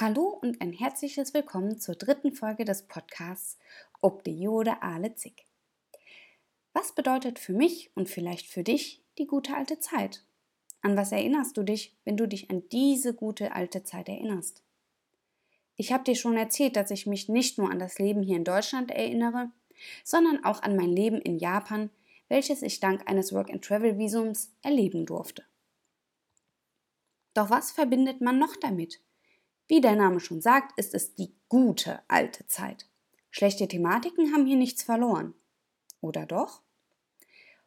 Hallo und ein herzliches Willkommen zur dritten Folge des Podcasts Ob de Jode ale Zick. Was bedeutet für mich und vielleicht für dich die gute alte Zeit? An was erinnerst du dich, wenn du dich an diese gute alte Zeit erinnerst? Ich habe dir schon erzählt, dass ich mich nicht nur an das Leben hier in Deutschland erinnere, sondern auch an mein Leben in Japan, welches ich dank eines Work-and-Travel-Visums erleben durfte. Doch was verbindet man noch damit? Wie der Name schon sagt, ist es die gute alte Zeit. Schlechte Thematiken haben hier nichts verloren. Oder doch?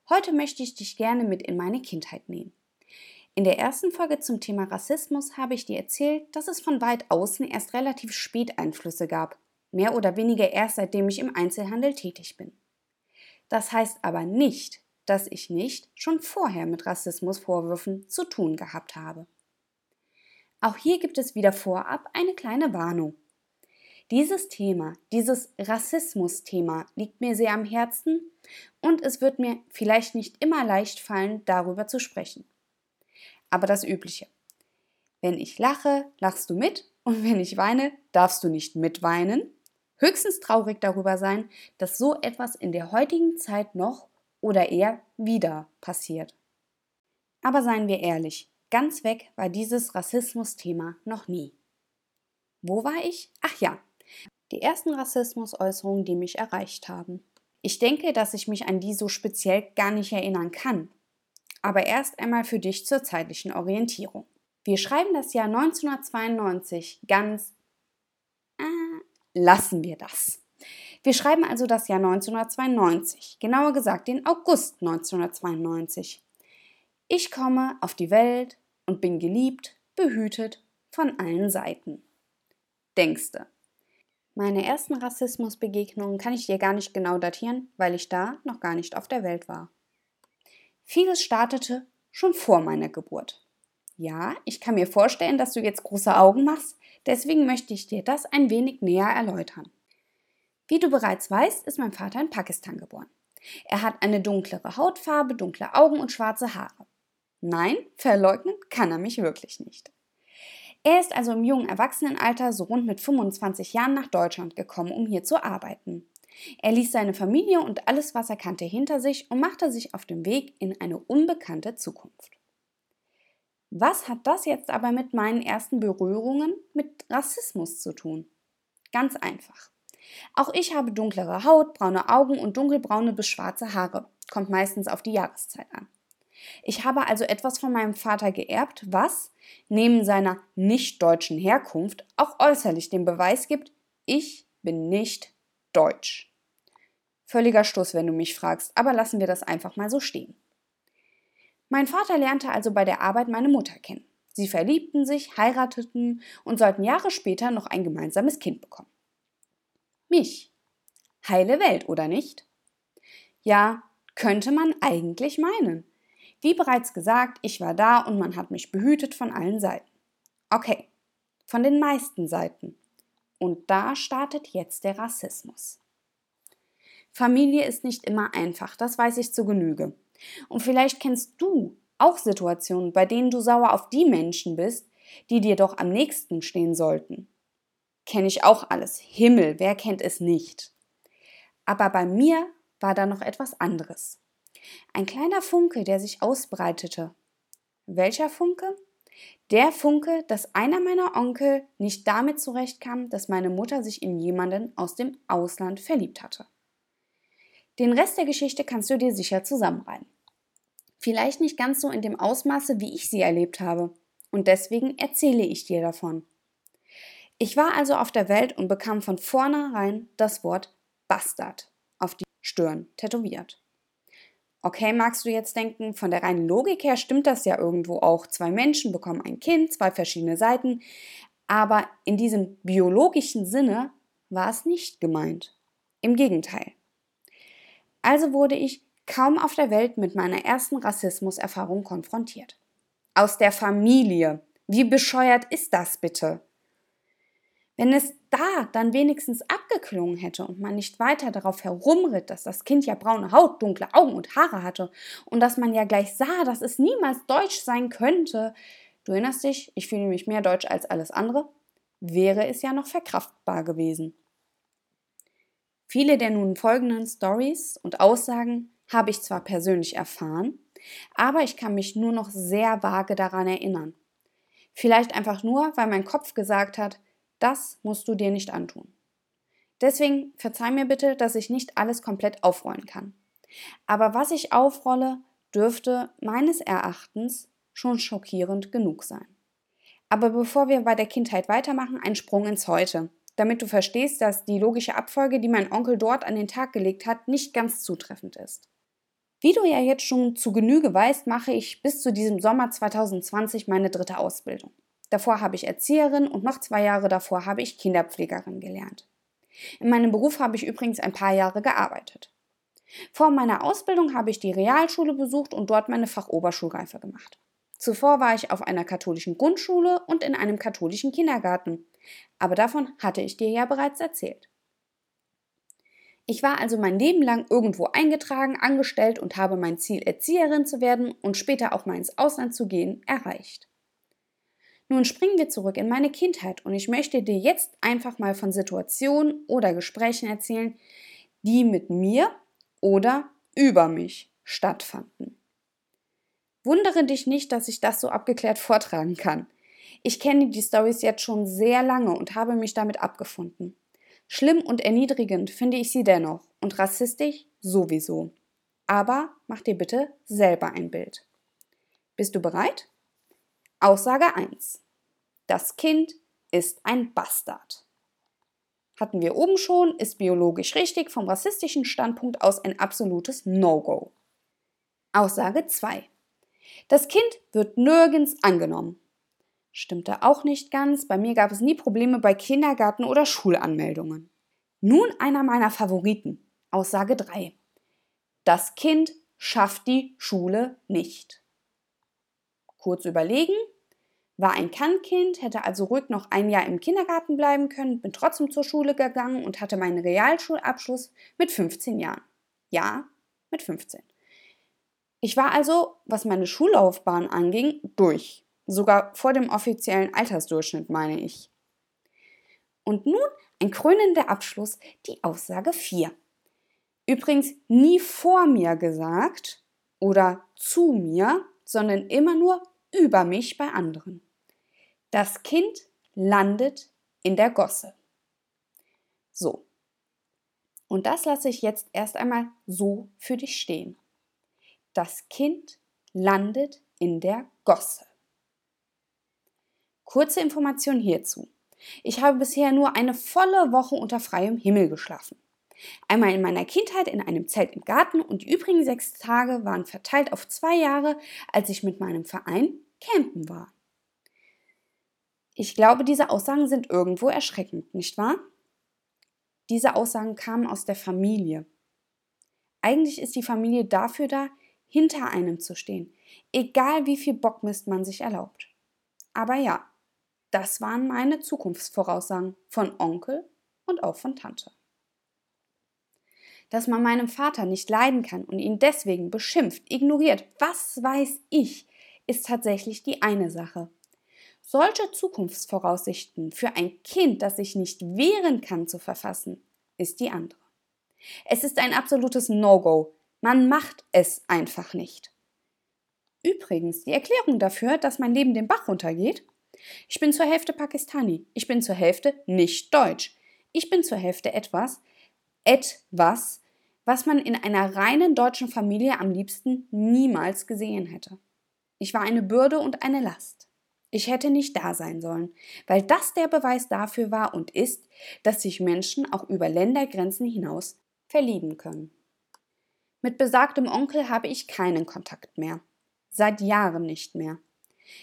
Heute möchte ich dich gerne mit in meine Kindheit nehmen. In der ersten Folge zum Thema Rassismus habe ich dir erzählt, dass es von weit außen erst relativ spät Einflüsse gab, mehr oder weniger erst seitdem ich im Einzelhandel tätig bin. Das heißt aber nicht, dass ich nicht schon vorher mit Rassismusvorwürfen zu tun gehabt habe. Auch hier gibt es wieder vorab eine kleine Warnung. Dieses Thema, dieses Rassismus-Thema liegt mir sehr am Herzen und es wird mir vielleicht nicht immer leicht fallen, darüber zu sprechen. Aber das Übliche. Wenn ich lache, lachst du mit und wenn ich weine, darfst du nicht mitweinen. Höchstens traurig darüber sein, dass so etwas in der heutigen Zeit noch oder eher wieder passiert. Aber seien wir ehrlich, Ganz weg war dieses Rassismus-Thema noch nie. Wo war ich? Ach ja, die ersten Rassismusäußerungen, die mich erreicht haben. Ich denke, dass ich mich an die so speziell gar nicht erinnern kann. Aber erst einmal für dich zur zeitlichen Orientierung. Wir schreiben das Jahr 1992 ganz. Äh, lassen wir das. Wir schreiben also das Jahr 1992, genauer gesagt den August 1992. Ich komme auf die Welt und bin geliebt, behütet von allen Seiten. Denkste. Meine ersten Rassismusbegegnungen kann ich dir gar nicht genau datieren, weil ich da noch gar nicht auf der Welt war. Vieles startete schon vor meiner Geburt. Ja, ich kann mir vorstellen, dass du jetzt große Augen machst, deswegen möchte ich dir das ein wenig näher erläutern. Wie du bereits weißt, ist mein Vater in Pakistan geboren. Er hat eine dunklere Hautfarbe, dunkle Augen und schwarze Haare. Nein, verleugnen kann er mich wirklich nicht. Er ist also im jungen Erwachsenenalter so rund mit 25 Jahren nach Deutschland gekommen, um hier zu arbeiten. Er ließ seine Familie und alles, was er kannte, hinter sich und machte sich auf den Weg in eine unbekannte Zukunft. Was hat das jetzt aber mit meinen ersten Berührungen mit Rassismus zu tun? Ganz einfach. Auch ich habe dunklere Haut, braune Augen und dunkelbraune bis schwarze Haare. Kommt meistens auf die Jahreszeit an. Ich habe also etwas von meinem Vater geerbt, was, neben seiner nicht deutschen Herkunft, auch äußerlich den Beweis gibt, ich bin nicht deutsch. Völliger Stoß, wenn du mich fragst, aber lassen wir das einfach mal so stehen. Mein Vater lernte also bei der Arbeit meine Mutter kennen. Sie verliebten sich, heirateten und sollten Jahre später noch ein gemeinsames Kind bekommen. Mich. Heile Welt, oder nicht? Ja, könnte man eigentlich meinen. Wie bereits gesagt, ich war da und man hat mich behütet von allen Seiten. Okay, von den meisten Seiten. Und da startet jetzt der Rassismus. Familie ist nicht immer einfach, das weiß ich zu Genüge. Und vielleicht kennst du auch Situationen, bei denen du sauer auf die Menschen bist, die dir doch am nächsten stehen sollten. Kenne ich auch alles. Himmel, wer kennt es nicht? Aber bei mir war da noch etwas anderes. Ein kleiner Funke, der sich ausbreitete. Welcher Funke? Der Funke, dass einer meiner Onkel nicht damit zurechtkam, dass meine Mutter sich in jemanden aus dem Ausland verliebt hatte. Den Rest der Geschichte kannst du dir sicher zusammenreimen. Vielleicht nicht ganz so in dem Ausmaße, wie ich sie erlebt habe. Und deswegen erzähle ich dir davon. Ich war also auf der Welt und bekam von vornherein das Wort Bastard auf die Stirn tätowiert. Okay, magst du jetzt denken, von der reinen Logik her stimmt das ja irgendwo auch. Zwei Menschen bekommen ein Kind, zwei verschiedene Seiten. Aber in diesem biologischen Sinne war es nicht gemeint. Im Gegenteil. Also wurde ich kaum auf der Welt mit meiner ersten Rassismuserfahrung konfrontiert. Aus der Familie. Wie bescheuert ist das bitte? Wenn es da dann wenigstens abgeklungen hätte und man nicht weiter darauf herumritt, dass das Kind ja braune Haut, dunkle Augen und Haare hatte und dass man ja gleich sah, dass es niemals deutsch sein könnte. Du erinnerst dich, ich fühle mich mehr deutsch als alles andere. wäre es ja noch verkraftbar gewesen. Viele der nun folgenden Stories und Aussagen habe ich zwar persönlich erfahren, aber ich kann mich nur noch sehr vage daran erinnern. Vielleicht einfach nur, weil mein Kopf gesagt hat, das musst du dir nicht antun. Deswegen verzeih mir bitte, dass ich nicht alles komplett aufrollen kann. Aber was ich aufrolle, dürfte meines Erachtens schon schockierend genug sein. Aber bevor wir bei der Kindheit weitermachen, ein Sprung ins Heute, damit du verstehst, dass die logische Abfolge, die mein Onkel dort an den Tag gelegt hat, nicht ganz zutreffend ist. Wie du ja jetzt schon zu Genüge weißt, mache ich bis zu diesem Sommer 2020 meine dritte Ausbildung. Davor habe ich Erzieherin und noch zwei Jahre davor habe ich Kinderpflegerin gelernt. In meinem Beruf habe ich übrigens ein paar Jahre gearbeitet. Vor meiner Ausbildung habe ich die Realschule besucht und dort meine Fachoberschulreife gemacht. Zuvor war ich auf einer katholischen Grundschule und in einem katholischen Kindergarten. Aber davon hatte ich dir ja bereits erzählt. Ich war also mein Leben lang irgendwo eingetragen, angestellt und habe mein Ziel, Erzieherin zu werden und später auch mal ins Ausland zu gehen, erreicht. Nun springen wir zurück in meine Kindheit und ich möchte dir jetzt einfach mal von Situationen oder Gesprächen erzählen, die mit mir oder über mich stattfanden. Wundere dich nicht, dass ich das so abgeklärt vortragen kann. Ich kenne die Stories jetzt schon sehr lange und habe mich damit abgefunden. Schlimm und erniedrigend finde ich sie dennoch und rassistisch sowieso. Aber mach dir bitte selber ein Bild. Bist du bereit? Aussage 1. Das Kind ist ein Bastard. Hatten wir oben schon, ist biologisch richtig, vom rassistischen Standpunkt aus ein absolutes No-Go. Aussage 2. Das Kind wird nirgends angenommen. Stimmte auch nicht ganz. Bei mir gab es nie Probleme bei Kindergarten- oder Schulanmeldungen. Nun einer meiner Favoriten. Aussage 3. Das Kind schafft die Schule nicht. Kurz überlegen. War ein Kannkind, hätte also ruhig noch ein Jahr im Kindergarten bleiben können, bin trotzdem zur Schule gegangen und hatte meinen Realschulabschluss mit 15 Jahren. Ja, mit 15. Ich war also, was meine Schullaufbahn anging, durch. Sogar vor dem offiziellen Altersdurchschnitt, meine ich. Und nun ein krönender Abschluss, die Aussage 4. Übrigens nie vor mir gesagt oder zu mir, sondern immer nur über mich bei anderen. Das Kind landet in der Gosse. So. Und das lasse ich jetzt erst einmal so für dich stehen. Das Kind landet in der Gosse. Kurze Information hierzu. Ich habe bisher nur eine volle Woche unter freiem Himmel geschlafen. Einmal in meiner Kindheit in einem Zelt im Garten und die übrigen sechs Tage waren verteilt auf zwei Jahre, als ich mit meinem Verein campen war. Ich glaube, diese Aussagen sind irgendwo erschreckend, nicht wahr? Diese Aussagen kamen aus der Familie. Eigentlich ist die Familie dafür da, hinter einem zu stehen, egal wie viel Bockmist man sich erlaubt. Aber ja, das waren meine Zukunftsvoraussagen von Onkel und auch von Tante. Dass man meinem Vater nicht leiden kann und ihn deswegen beschimpft, ignoriert, was weiß ich, ist tatsächlich die eine Sache. Solche Zukunftsvoraussichten für ein Kind, das sich nicht wehren kann, zu verfassen, ist die andere. Es ist ein absolutes No-Go. Man macht es einfach nicht. Übrigens, die Erklärung dafür, dass mein Leben den Bach runtergeht, ich bin zur Hälfte Pakistani. Ich bin zur Hälfte nicht deutsch. Ich bin zur Hälfte etwas, etwas, was man in einer reinen deutschen Familie am liebsten niemals gesehen hätte. Ich war eine Bürde und eine Last. Ich hätte nicht da sein sollen, weil das der Beweis dafür war und ist, dass sich Menschen auch über Ländergrenzen hinaus verlieben können. Mit besagtem Onkel habe ich keinen Kontakt mehr. Seit Jahren nicht mehr.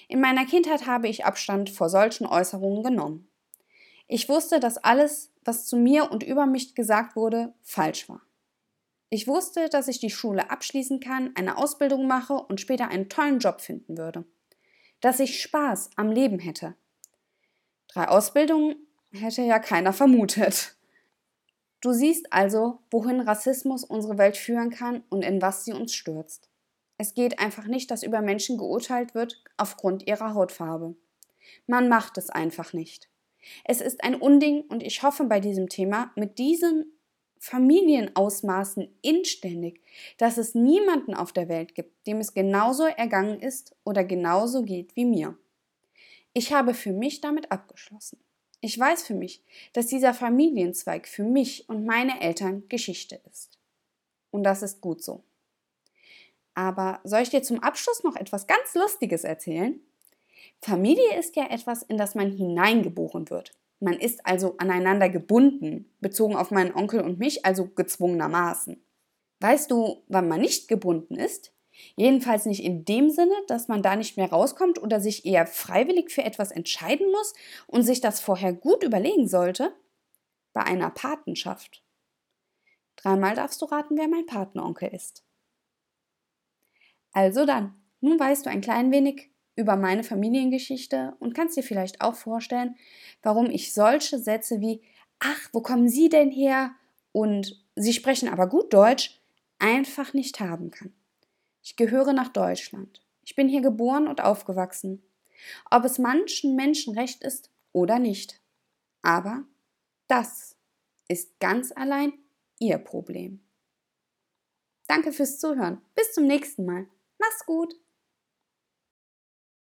In meiner Kindheit habe ich Abstand vor solchen Äußerungen genommen. Ich wusste, dass alles, was zu mir und über mich gesagt wurde, falsch war. Ich wusste, dass ich die Schule abschließen kann, eine Ausbildung mache und später einen tollen Job finden würde. Dass ich Spaß am Leben hätte. Drei Ausbildungen hätte ja keiner vermutet. Du siehst also, wohin Rassismus unsere Welt führen kann und in was sie uns stürzt. Es geht einfach nicht, dass über Menschen geurteilt wird aufgrund ihrer Hautfarbe. Man macht es einfach nicht. Es ist ein Unding und ich hoffe bei diesem Thema mit diesen Familienausmaßen inständig, dass es niemanden auf der Welt gibt, dem es genauso ergangen ist oder genauso geht wie mir. Ich habe für mich damit abgeschlossen. Ich weiß für mich, dass dieser Familienzweig für mich und meine Eltern Geschichte ist. Und das ist gut so. Aber soll ich dir zum Abschluss noch etwas ganz Lustiges erzählen? Familie ist ja etwas, in das man hineingeboren wird. Man ist also aneinander gebunden, bezogen auf meinen Onkel und mich, also gezwungenermaßen. Weißt du, wann man nicht gebunden ist? Jedenfalls nicht in dem Sinne, dass man da nicht mehr rauskommt oder sich eher freiwillig für etwas entscheiden muss und sich das vorher gut überlegen sollte. Bei einer Patenschaft. Dreimal darfst du raten, wer mein Patenonkel ist. Also dann, nun weißt du ein klein wenig, über meine Familiengeschichte und kannst dir vielleicht auch vorstellen, warum ich solche Sätze wie Ach, wo kommen Sie denn her? und Sie sprechen aber gut Deutsch einfach nicht haben kann. Ich gehöre nach Deutschland. Ich bin hier geboren und aufgewachsen. Ob es manchen Menschen recht ist oder nicht. Aber das ist ganz allein Ihr Problem. Danke fürs Zuhören. Bis zum nächsten Mal. Mach's gut.